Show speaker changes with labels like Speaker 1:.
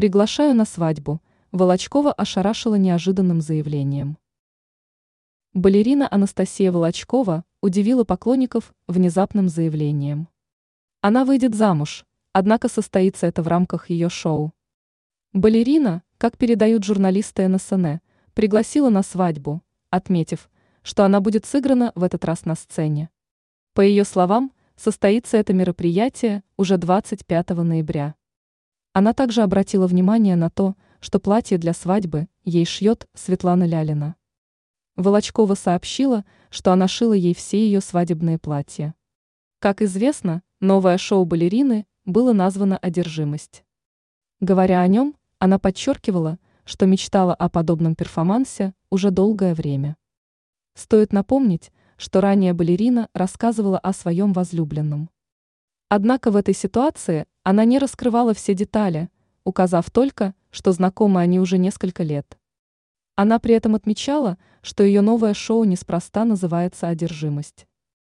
Speaker 1: Приглашаю на свадьбу. Волочкова ошарашила неожиданным заявлением. Балерина Анастасия Волочкова удивила поклонников внезапным заявлением. Она выйдет замуж, однако состоится это в рамках ее шоу. Балерина, как передают журналисты НСН, пригласила на свадьбу, отметив, что она будет сыграна в этот раз на сцене. По ее словам, состоится это мероприятие уже 25 ноября. Она также обратила внимание на то, что платье для свадьбы ей шьет Светлана Лялина. Волочкова сообщила, что она шила ей все ее свадебные платья. Как известно, новое шоу балерины было названо «Одержимость». Говоря о нем, она подчеркивала, что мечтала о подобном перформансе уже долгое время. Стоит напомнить, что ранее балерина рассказывала о своем возлюбленном. Однако в этой ситуации она не раскрывала все детали, указав только, что знакомы они уже несколько лет. Она при этом отмечала, что ее новое шоу неспроста называется «Одержимость».